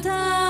cantar.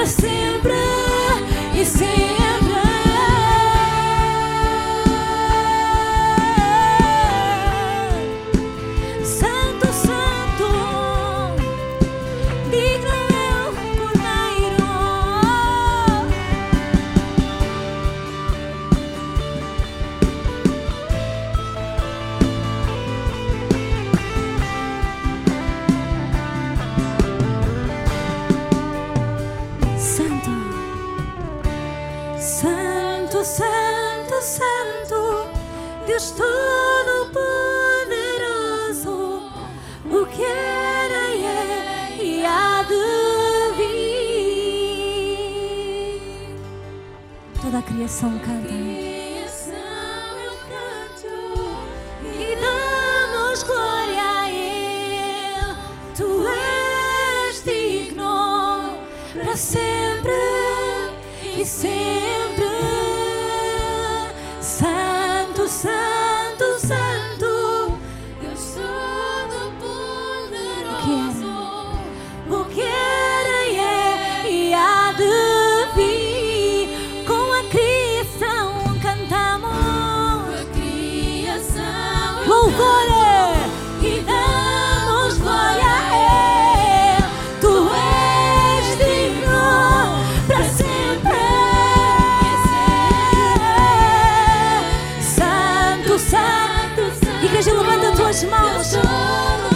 Para sempre Toda a criação canta. Sempre e sempre. Tuas mãos.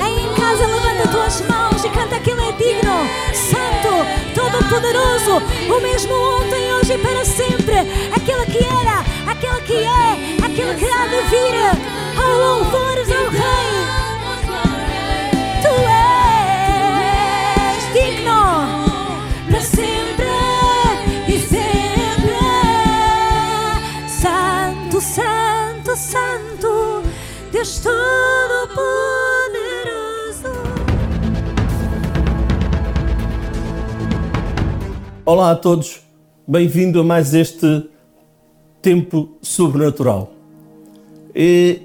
Aí em casa, levanta tuas mãos e canta que Ele é digno, Santo, Todo-Poderoso, o mesmo ontem, hoje e para sempre. Aquele que era, aquele que é, aquele que há de vir. Oh, louvores ao Rei. Tu és digno para sempre e sempre. Santo, Santo, Santo, Deus Todo-Poderoso. Olá a todos, bem-vindo a mais este tempo sobrenatural. E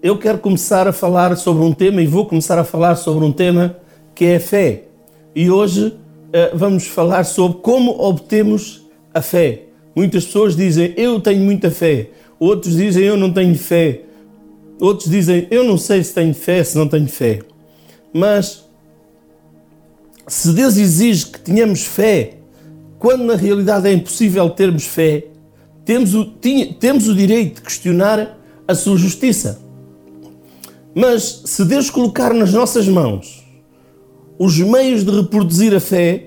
eu quero começar a falar sobre um tema e vou começar a falar sobre um tema que é a fé. E hoje eh, vamos falar sobre como obtemos a fé. Muitas pessoas dizem eu tenho muita fé, outros dizem eu não tenho fé, outros dizem eu não sei se tenho fé, se não tenho fé. Mas se Deus exige que tenhamos fé, quando na realidade é impossível termos fé, temos o, tinha- temos o direito de questionar a sua justiça. Mas se Deus colocar nas nossas mãos os meios de reproduzir a fé,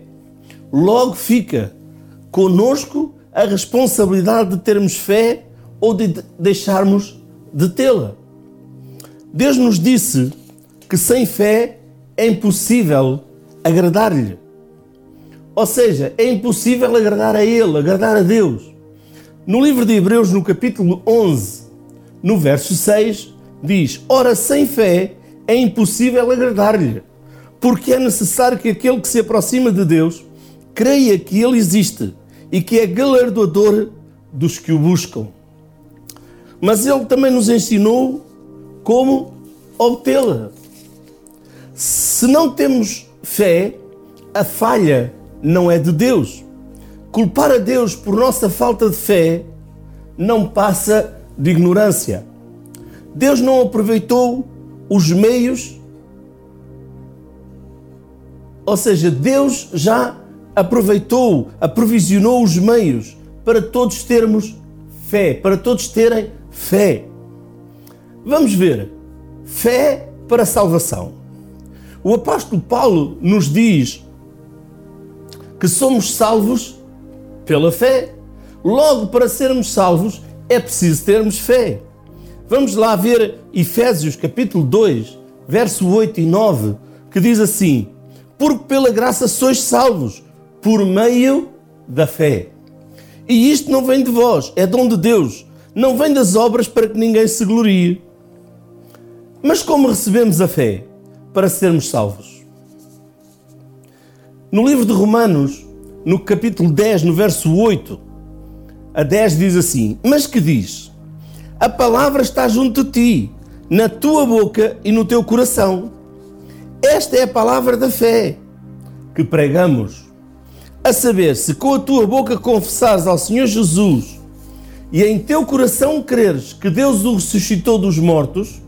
logo fica conosco a responsabilidade de termos fé ou de deixarmos de tê-la. Deus nos disse que sem fé é impossível agradar-lhe. Ou seja, é impossível agradar a Ele, agradar a Deus. No livro de Hebreus, no capítulo 11, no verso 6, diz: Ora, sem fé é impossível agradar-lhe, porque é necessário que aquele que se aproxima de Deus creia que Ele existe e que é galardoador dos que o buscam. Mas Ele também nos ensinou como obtê-la. Se não temos fé, a falha não é de Deus. Culpar a Deus por nossa falta de fé não passa de ignorância. Deus não aproveitou os meios, ou seja, Deus já aproveitou, aprovisionou os meios para todos termos fé, para todos terem fé. Vamos ver. Fé para salvação. O apóstolo Paulo nos diz que somos salvos pela fé. Logo, para sermos salvos, é preciso termos fé. Vamos lá ver Efésios capítulo 2, verso 8 e 9, que diz assim: Porque pela graça sois salvos, por meio da fé. E isto não vem de vós, é dom de Deus, não vem das obras para que ninguém se glorie. Mas como recebemos a fé para sermos salvos? No livro de Romanos, no capítulo 10, no verso 8 a 10, diz assim: Mas que diz? A palavra está junto de ti, na tua boca e no teu coração. Esta é a palavra da fé que pregamos. A saber, se com a tua boca confessares ao Senhor Jesus e em teu coração creres que Deus o ressuscitou dos mortos,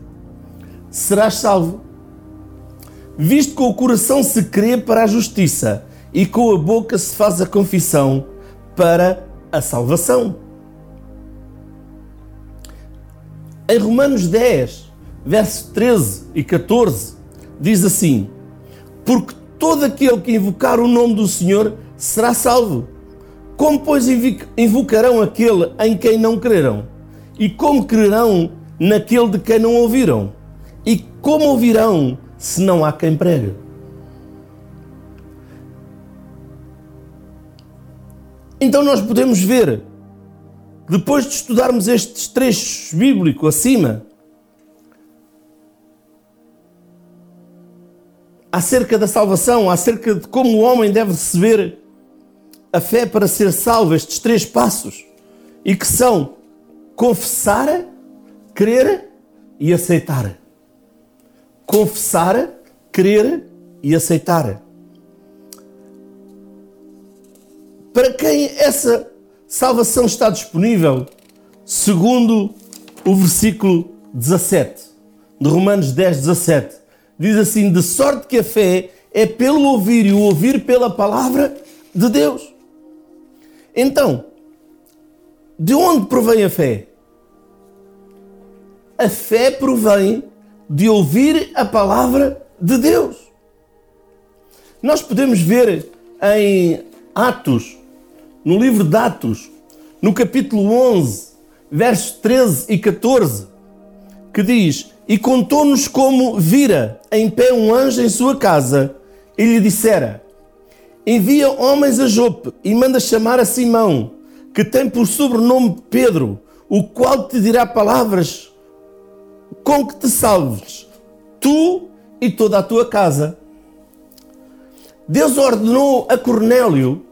serás salvo. Visto com o coração se crê para a justiça e com a boca se faz a confissão para a salvação. Em Romanos 10, verso 13 e 14, diz assim: Porque todo aquele que invocar o nome do Senhor será salvo. Como, pois, invocarão aquele em quem não crerão? E como crerão naquele de quem não ouviram? E como ouvirão se não há quem pregue? Então nós podemos ver, depois de estudarmos estes trechos bíblicos acima, acerca da salvação, acerca de como o homem deve receber a fé para ser salvo, estes três passos, e que são confessar, crer e aceitar. Confessar, crer e aceitar. Para quem essa salvação está disponível? Segundo o versículo 17 de Romanos 10, 17, diz assim: De sorte que a fé é pelo ouvir e o ouvir pela palavra de Deus. Então, de onde provém a fé? A fé provém de ouvir a palavra de Deus. Nós podemos ver em Atos, no livro de Atos, no capítulo 11, versos 13 e 14, que diz: E contou-nos como vira em pé um anjo em sua casa e lhe dissera: envia homens a Jope e manda chamar a Simão, que tem por sobrenome Pedro, o qual te dirá palavras com que te salves, tu e toda a tua casa. Deus ordenou a Cornélio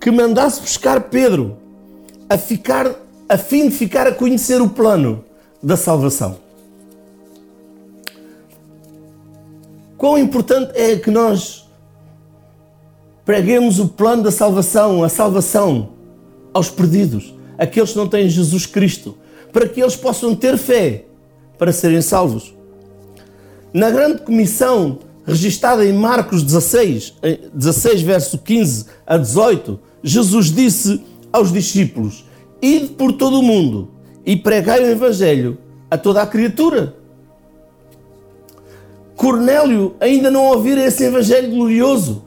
que mandasse buscar Pedro a ficar a fim de ficar a conhecer o plano da salvação. Quão importante é que nós Preguemos o plano da salvação, a salvação aos perdidos, aqueles que não têm Jesus Cristo, para que eles possam ter fé para serem salvos. Na grande comissão registada em Marcos 16, 16 verso 15 a 18, Jesus disse aos discípulos: Ide por todo o mundo e pregai o evangelho a toda a criatura. Cornélio ainda não ouvira esse evangelho glorioso.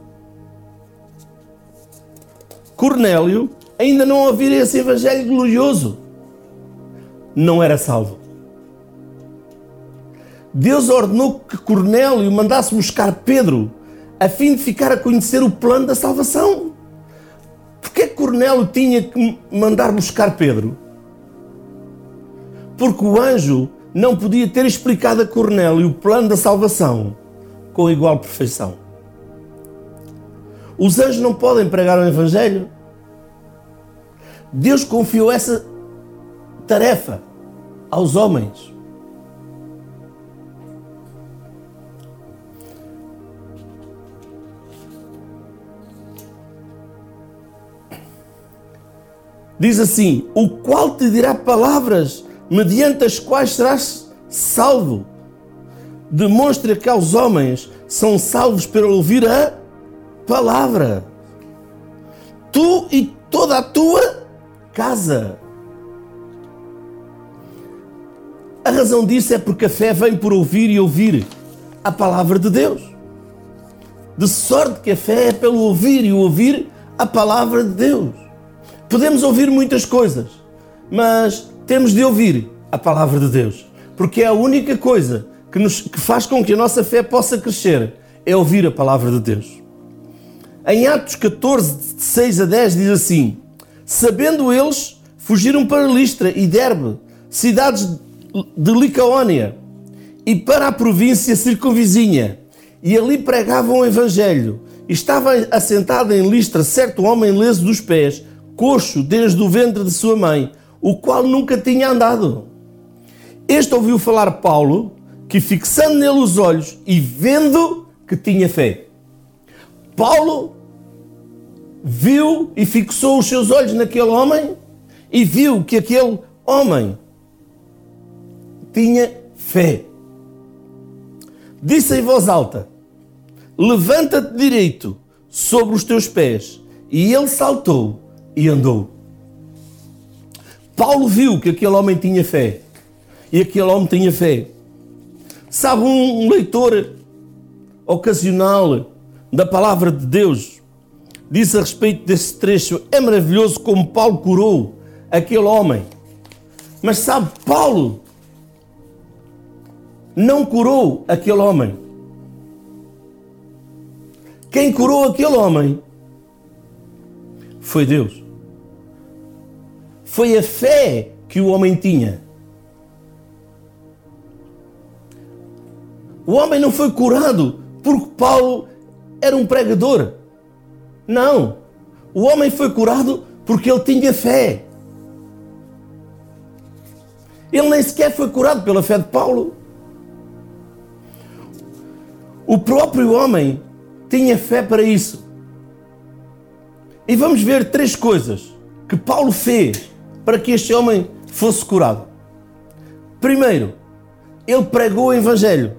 Cornélio ainda não ouvira esse evangelho glorioso. não era salvo. Deus ordenou que Cornélio mandasse buscar Pedro a fim de ficar a conhecer o plano da salvação. Porquê que Cornélio tinha que mandar buscar Pedro? Porque o anjo não podia ter explicado a Cornélio o plano da salvação com igual perfeição. Os anjos não podem pregar o Evangelho. Deus confiou essa tarefa aos homens. Diz assim: O qual te dirá palavras mediante as quais serás salvo. Demonstra que aos homens são salvos pelo ouvir a palavra. Tu e toda a tua casa. A razão disso é porque a fé vem por ouvir e ouvir a palavra de Deus. De sorte que a fé é pelo ouvir e ouvir a palavra de Deus. Podemos ouvir muitas coisas, mas temos de ouvir a palavra de Deus, porque é a única coisa que, nos, que faz com que a nossa fé possa crescer, é ouvir a palavra de Deus. Em Atos 14, de 6 a 10, diz assim: Sabendo eles, fugiram para Listra e Derbe, cidades de Licaónia, e para a província circunvizinha, e ali pregavam o Evangelho. Estava assentado em Listra certo homem leso dos pés, coxo desde o ventre de sua mãe, o qual nunca tinha andado. Este ouviu falar Paulo, que fixando nele os olhos e vendo que tinha fé. Paulo viu e fixou os seus olhos naquele homem e viu que aquele homem tinha fé. Disse em voz alta: Levanta-te direito sobre os teus pés. E ele saltou e andou. Paulo viu que aquele homem tinha fé. E aquele homem tinha fé. Sabe, um leitor ocasional da palavra de Deus disse a respeito desse trecho: é maravilhoso como Paulo curou aquele homem. Mas sabe, Paulo não curou aquele homem. Quem curou aquele homem foi Deus foi a fé que o homem tinha. O homem não foi curado porque Paulo era um pregador. Não. O homem foi curado porque ele tinha fé. Ele nem sequer foi curado pela fé de Paulo. O próprio homem tinha fé para isso. E vamos ver três coisas que Paulo fez para que este homem fosse curado? Primeiro, ele pregou o Evangelho.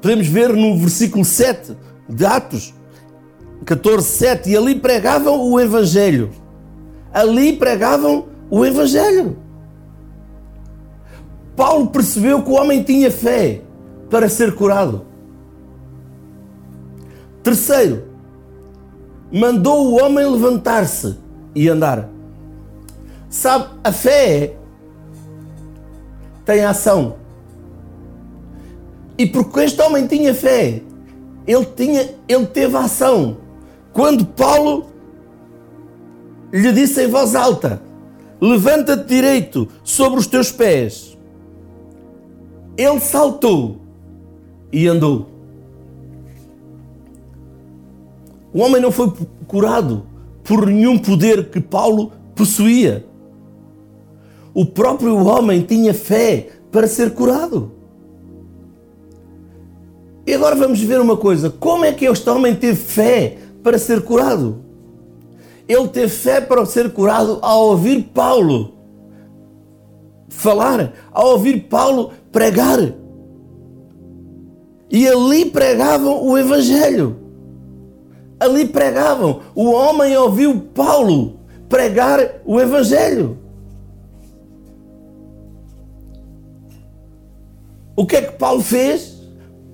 Podemos ver no versículo 7 de Atos 14, 7, e ali pregavam o Evangelho. Ali pregavam o Evangelho. Paulo percebeu que o homem tinha fé para ser curado. Terceiro, mandou o homem levantar-se e andar. Sabe, a fé tem ação. E porque este homem tinha fé, ele, tinha, ele teve ação. Quando Paulo lhe disse em voz alta: Levanta-te direito sobre os teus pés, ele saltou e andou. O homem não foi curado por nenhum poder que Paulo possuía. O próprio homem tinha fé para ser curado. E agora vamos ver uma coisa: como é que este homem teve fé para ser curado? Ele teve fé para ser curado ao ouvir Paulo falar, ao ouvir Paulo pregar. E ali pregavam o Evangelho ali pregavam. O homem ouviu Paulo pregar o Evangelho. O que é que Paulo fez?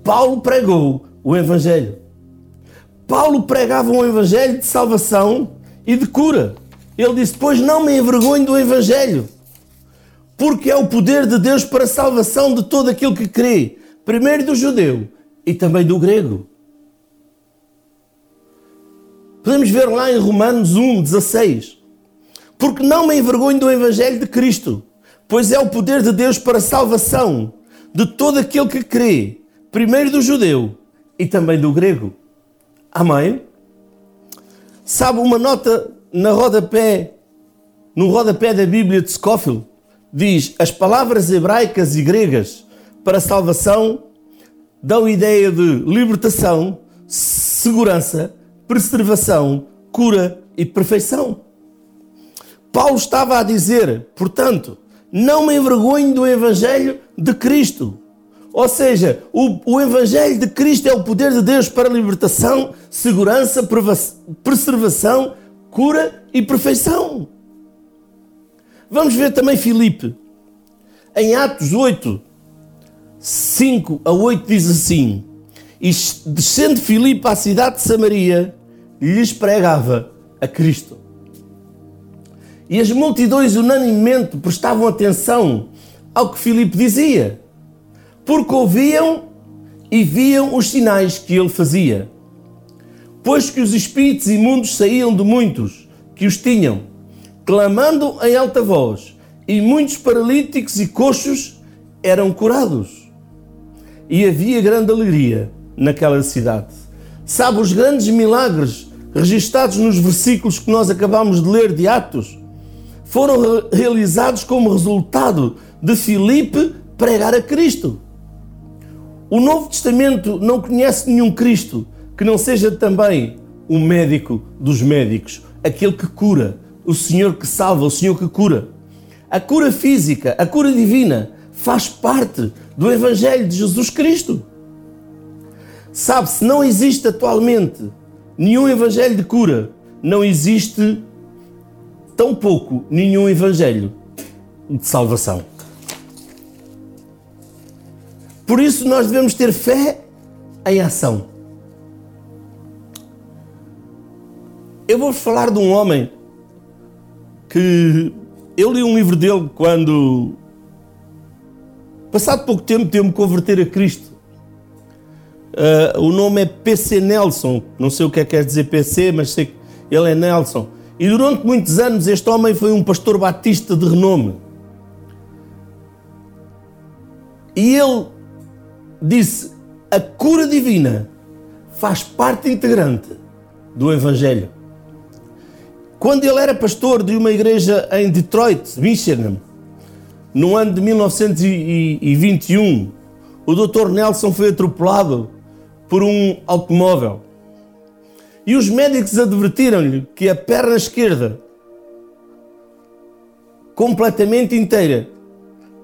Paulo pregou o Evangelho. Paulo pregava um Evangelho de salvação e de cura. Ele disse: Pois não me envergonho do Evangelho, porque é o poder de Deus para a salvação de todo aquele que crê, primeiro do judeu e também do grego. Podemos ver lá em Romanos 1, 16. Porque não me envergonho do Evangelho de Cristo, pois é o poder de Deus para a salvação de todo aquele que crê, primeiro do judeu e também do grego. Amém? Sabe uma nota na rodapé, no rodapé da Bíblia de Scofield, diz as palavras hebraicas e gregas para salvação dão ideia de libertação, segurança, preservação, cura e perfeição. Paulo estava a dizer, portanto, não me envergonho do Evangelho de Cristo. Ou seja, o, o, Evangelho de Cristo é o poder de Deus para libertação, segurança, preservação, cura e perfeição. Vamos ver também Filipe. Em Atos 8, 5 a 8 diz assim: E descendo Filipe à cidade de Samaria, lhes pregava a Cristo. E as multidões unanimemente prestavam atenção ao que Filipe dizia, porque ouviam e viam os sinais que ele fazia. Pois que os espíritos imundos saíam de muitos que os tinham, clamando em alta voz, e muitos paralíticos e coxos eram curados. E havia grande alegria naquela cidade. Sabe os grandes milagres registados nos versículos que nós acabamos de ler de Atos, foram realizados como resultado de Filipe pregar a Cristo. O Novo Testamento não conhece nenhum Cristo que não seja também o médico dos médicos, aquele que cura, o Senhor que salva, o Senhor que cura. A cura física, a cura divina, faz parte do Evangelho de Jesus Cristo. Sabe-se, não existe atualmente nenhum evangelho de cura, não existe tão pouco nenhum evangelho de salvação. Por isso nós devemos ter fé em ação. Eu vou falar de um homem que eu li um livro dele quando, passado pouco tempo, deu-me converter a Cristo. Uh, o nome é PC Nelson, não sei o que é que quer dizer PC, mas sei que ele é Nelson. E durante muitos anos este homem foi um pastor batista de renome. E ele disse: a cura divina faz parte integrante do Evangelho. Quando ele era pastor de uma igreja em Detroit, Michigan, no ano de 1921, o Dr. Nelson foi atropelado por um automóvel. E os médicos advertiram-lhe que a perna esquerda, completamente inteira,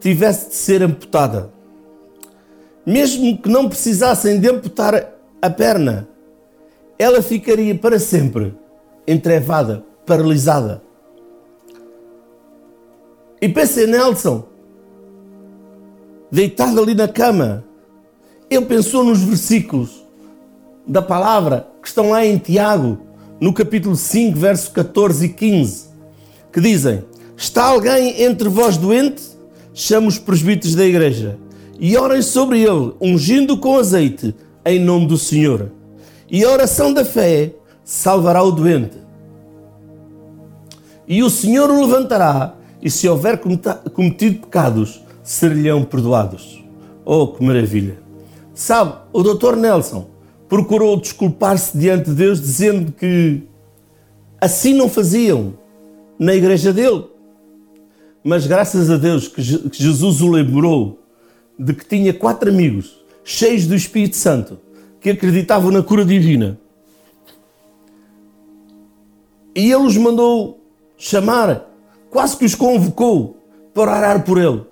tivesse de ser amputada. Mesmo que não precisassem de amputar a perna, ela ficaria para sempre entrevada, paralisada. E pensei Nelson, deitado ali na cama, ele pensou nos versículos da palavra que estão lá em Tiago, no capítulo 5, verso 14 e 15, que dizem: Está alguém entre vós doente? Chama os presbíteros da igreja e orem sobre ele, ungindo com azeite, em nome do Senhor. E a oração da fé salvará o doente. E o Senhor o levantará, e se houver cometido pecados, ser-lhe-ão perdoados. Oh, que maravilha! Sabe, o Dr. Nelson procurou desculpar-se diante de Deus, dizendo que assim não faziam na igreja dele. Mas graças a Deus que Jesus o lembrou de que tinha quatro amigos cheios do Espírito Santo que acreditavam na cura divina. E ele os mandou chamar, quase que os convocou para orar por ele.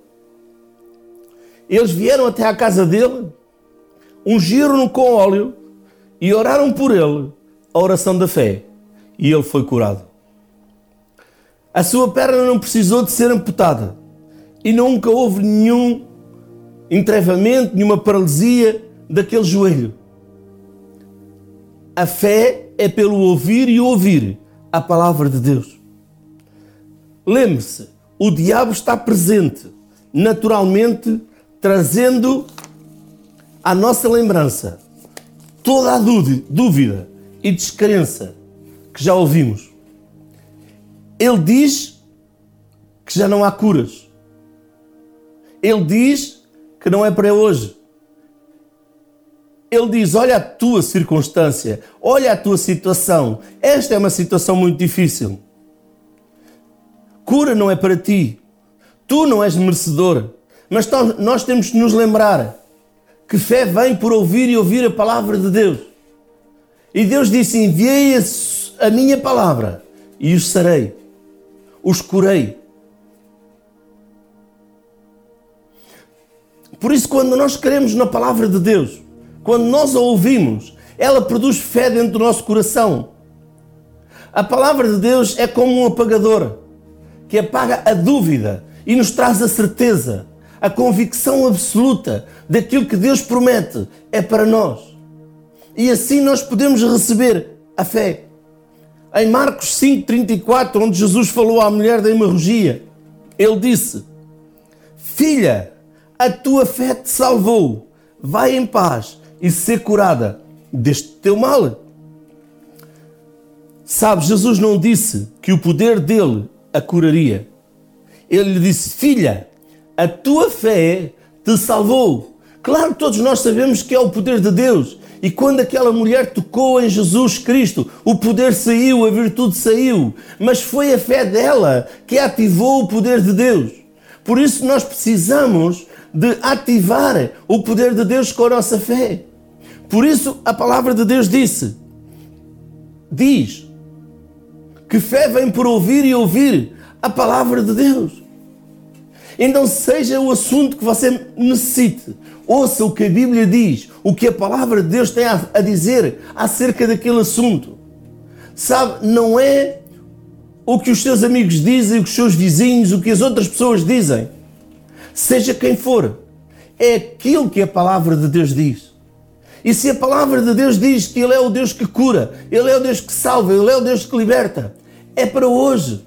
Eles vieram até à casa dele ungiram-no com óleo e oraram por ele a oração da fé. E ele foi curado. A sua perna não precisou de ser amputada e nunca houve nenhum entrevamento, nenhuma paralisia daquele joelho. A fé é pelo ouvir e ouvir a palavra de Deus. lembre-se, o diabo está presente, naturalmente trazendo à nossa lembrança toda a dúvida e descrença que já ouvimos. Ele diz que já não há curas. Ele diz que não é para hoje. Ele diz: Olha a tua circunstância, olha a tua situação. Esta é uma situação muito difícil. Cura não é para ti. Tu não és merecedor. Mas nós temos que nos lembrar que fé vem por ouvir e ouvir a palavra de Deus. E Deus disse: Enviei a minha palavra e os sarei, os curei. Por isso, quando nós queremos na palavra de Deus, quando nós a ouvimos, ela produz fé dentro do nosso coração. A palavra de Deus é como um apagador que apaga a dúvida e nos traz a certeza, a convicção absoluta daquilo que Deus promete é para nós. E assim nós podemos receber a fé. Em Marcos 5,34, onde Jesus falou à mulher da hemorragia, ele disse: Filha, a tua fé te salvou, vai em paz e ser curada deste teu mal. Sabe, Jesus não disse que o poder dele a curaria. Ele lhe disse: Filha, a tua fé te salvou. Claro que todos nós sabemos que é o poder de Deus. E quando aquela mulher tocou em Jesus Cristo, o poder saiu, a virtude saiu. Mas foi a fé dela que ativou o poder de Deus. Por isso nós precisamos de ativar o poder de Deus com a nossa fé. Por isso a palavra de Deus disse: diz que fé vem por ouvir e ouvir a palavra de Deus. Então, seja o assunto que você necessite, ouça o que a Bíblia diz, o que a palavra de Deus tem a dizer acerca daquele assunto. Sabe, não é o que os seus amigos dizem, o que os seus vizinhos, o que as outras pessoas dizem. Seja quem for, é aquilo que a palavra de Deus diz. E se a palavra de Deus diz que Ele é o Deus que cura, Ele é o Deus que salva, Ele é o Deus que liberta, é para hoje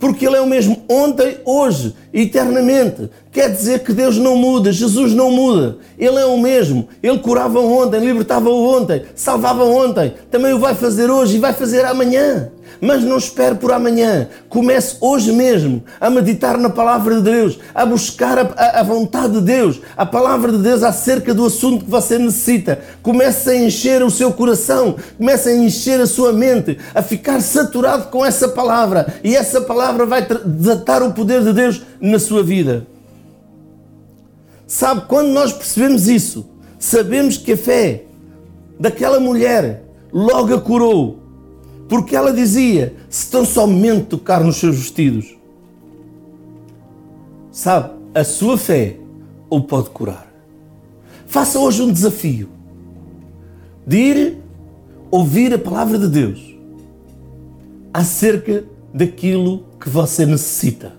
porque Ele é o mesmo ontem, hoje, eternamente. Quer dizer que Deus não muda, Jesus não muda. Ele é o mesmo. Ele curava ontem, libertava ontem, salvava ontem. Também o vai fazer hoje e vai fazer amanhã. Mas não espere por amanhã. Comece hoje mesmo a meditar na palavra de Deus, a buscar a, a, vontade de Deus, a palavra de Deus acerca do assunto que você necessita. Comece a encher o seu coração, comece a encher a sua mente, a ficar saturado com essa palavra. E essa palavra vai desatar o poder de Deus na sua vida. Sabe, quando nós percebemos isso, sabemos que a fé daquela mulher logo a curou porque ela dizia: se tão somente tocar nos seus vestidos, sabe, a sua fé o pode curar. Faça hoje um desafio de ir ouvir a palavra de Deus acerca daquilo que você necessita.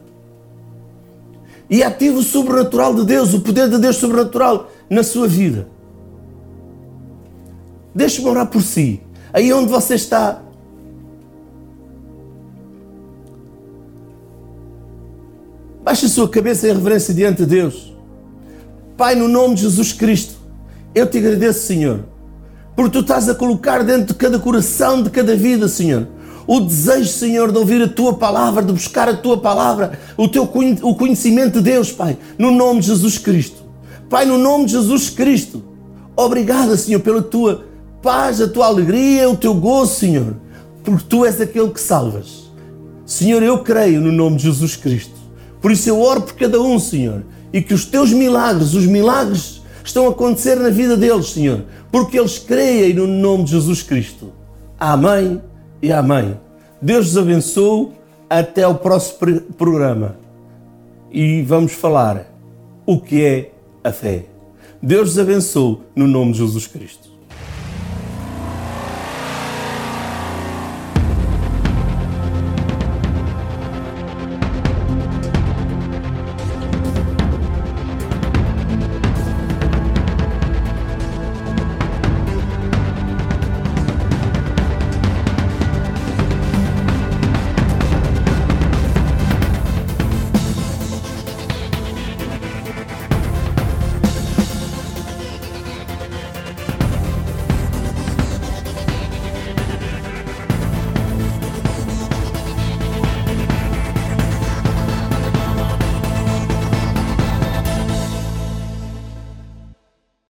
E ative o sobrenatural de Deus, o poder de Deus sobrenatural na sua vida. Deixe-me orar por si. Aí onde você está, Baixe a sua cabeça em reverência diante de Deus. Pai, no nome de Jesus Cristo, eu te agradeço, Senhor, porque tu estás a colocar dentro de cada coração, de cada vida, Senhor, o desejo, Senhor, de ouvir a tua palavra, de buscar a tua palavra, o teu o conhecimento de Deus, Pai, no nome de Jesus Cristo. Pai, no nome de Jesus Cristo, obrigada, Senhor, pela tua paz, a tua alegria, o teu gozo, Senhor, porque tu és aquele que salvas. Senhor, eu creio no nome de Jesus Cristo por isso eu oro por cada um, Senhor, e que os teus milagres, os milagres, estão a acontecer na vida deles, Senhor, porque eles creem no nome de Jesus Cristo. Amém e amém. Deus os abençoe. Até o próximo programa. E vamos falar o que é a fé. Deus os abençoe no nome de Jesus Cristo.